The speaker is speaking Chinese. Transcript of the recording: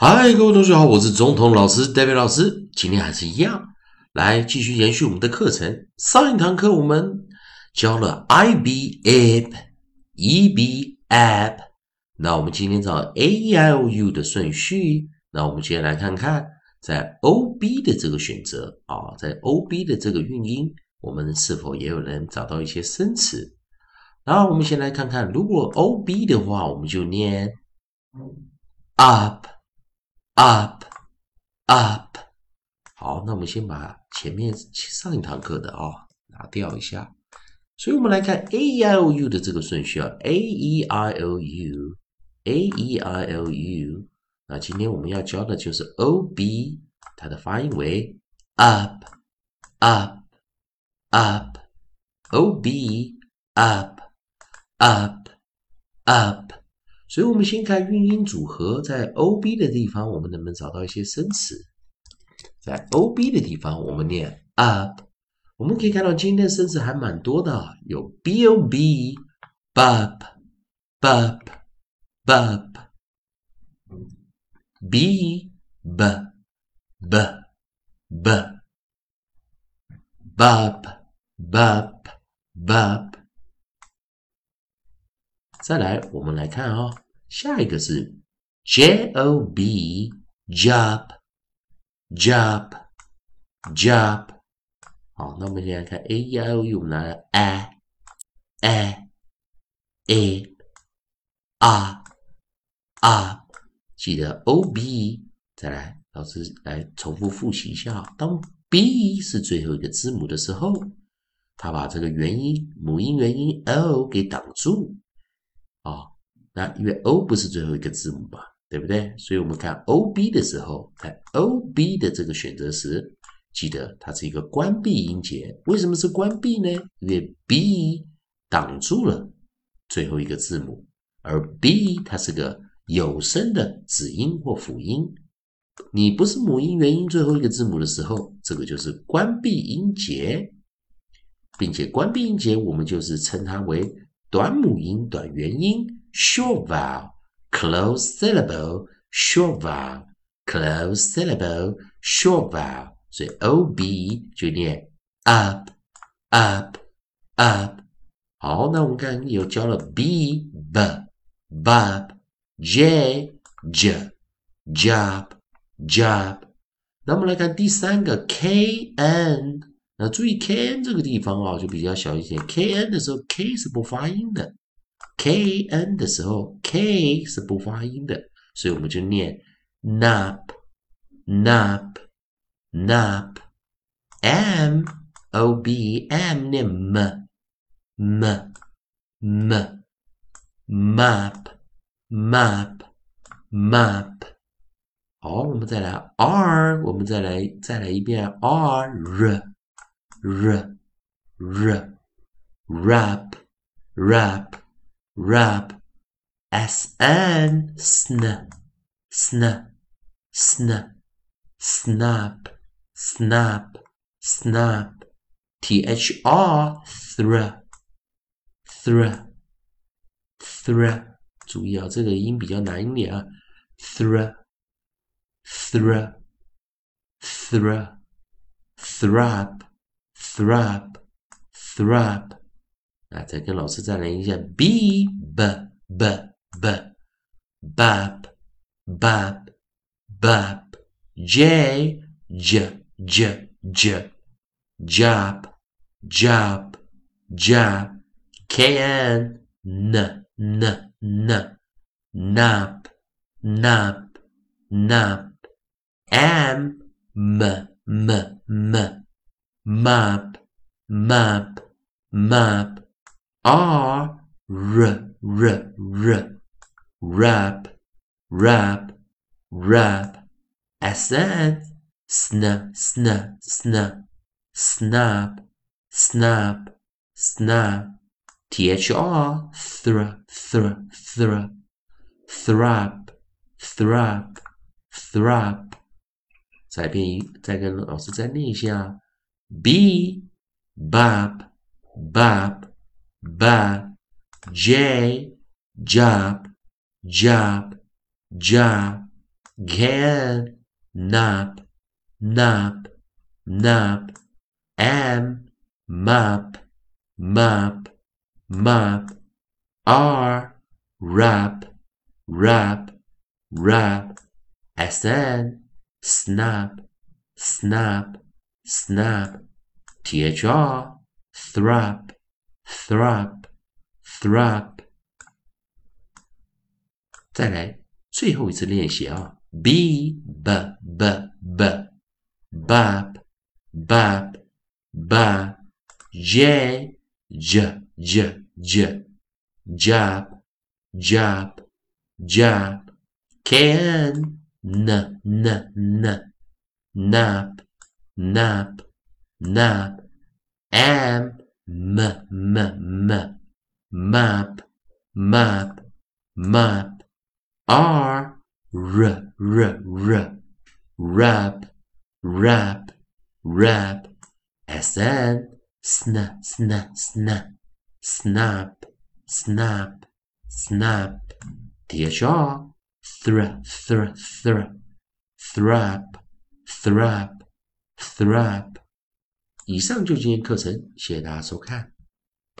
嗨，各位同学好，我是总统老师 David 老师。今天还是一样，来继续延续我们的课程。上一堂课我们教了 I B app、E B app，那我们今天找 A E I O U 的顺序。那我们先来看看，在 O B 的这个选择啊，在 O B 的这个韵音，我们是否也有人找到一些生词？然后我们先来看看，如果 O B 的话，我们就念 up。Up up，好，那我们先把前面上一堂课的啊拿掉一下，所以我们来看 a e i o u 的这个顺序啊，a e i o u a e i o u，那今天我们要教的就是 o b，它的发音为 up up up o b up up up。所以，我们先看韵音组合，在 O B 的地方，我们能不能找到一些生词？在 O B 的地方，我们念 up。我们可以看到，今天的生词还蛮多的，有 B O B、bub、bub、bub、B、b、b、b、bub、bub、bub。再来，我们来看啊，下一个是 J O B job job job。好，那我们现在看 A E I O U，我们拿了 a a a r r，记得 O B。再来，老师来重复复习一下，当 B 是最后一个字母的时候，它把这个元音母音元音 O 给挡住。啊，那因为 O 不是最后一个字母嘛，对不对？所以我们看 O B 的时候，在 O B 的这个选择时，记得它是一个关闭音节。为什么是关闭呢？因为 B 挡住了最后一个字母，而 B 它是个有声的子音或辅音。你不是母音元音最后一个字母的时候，这个就是关闭音节，并且关闭音节我们就是称它为。短母音、短元音，short vowel、close syllable、short vowel、close syllable、short vowel，所以 o b 就念 up、up、up。好，那我们看又教了 b、b、bub、j、j、job、job。那我们来看第三个 k、n。那注意 k n 这个地方啊，就比较小一些。k n 的时候，k 是不发音的。k n 的时候，k 是不发音的，所以我们就念 nap，nap，nap。m o b m 念 m，m，map，map，map。好，我们再来 r，我们再来再来一遍 r。r r rap rap rap s n sn sn sn snap snap snap t h r thr thr thr 注意啊，这个音比较难一点啊，thr thr thr thrap thrap thrap 啊，再跟老师再来一下，b b b b bab bab bab j j j j job job job kn n n n nap nap nap m m m m map, map, map. R, r, r, r. Rap, rap, rap. Sn, sn, sn, sn. Snap, snap, snap. THR, thr, thr, thr. Thrap, thrap, thrap. 再变，再跟老师再念一下。 B, bop, bop, bop. J, job, job, job. Can, nap, nap, nap, M, mop, mop, mop. R, rap, rap, rap. SN, snap, snap, snap thr thrap thrap thrap 再来最后一次练习啊，b b b b bab bab bab j j j j jab jab jab can n n n nap nap. Nap. Am m. M. M. Map. Map. Map. R. R. R. R. Rap. Rap. Rap. SN. Sna sna sna snap. Snap. Snap THR. Thra thra thrap. Thrap thrap 以上就今天课程，谢谢大家收看。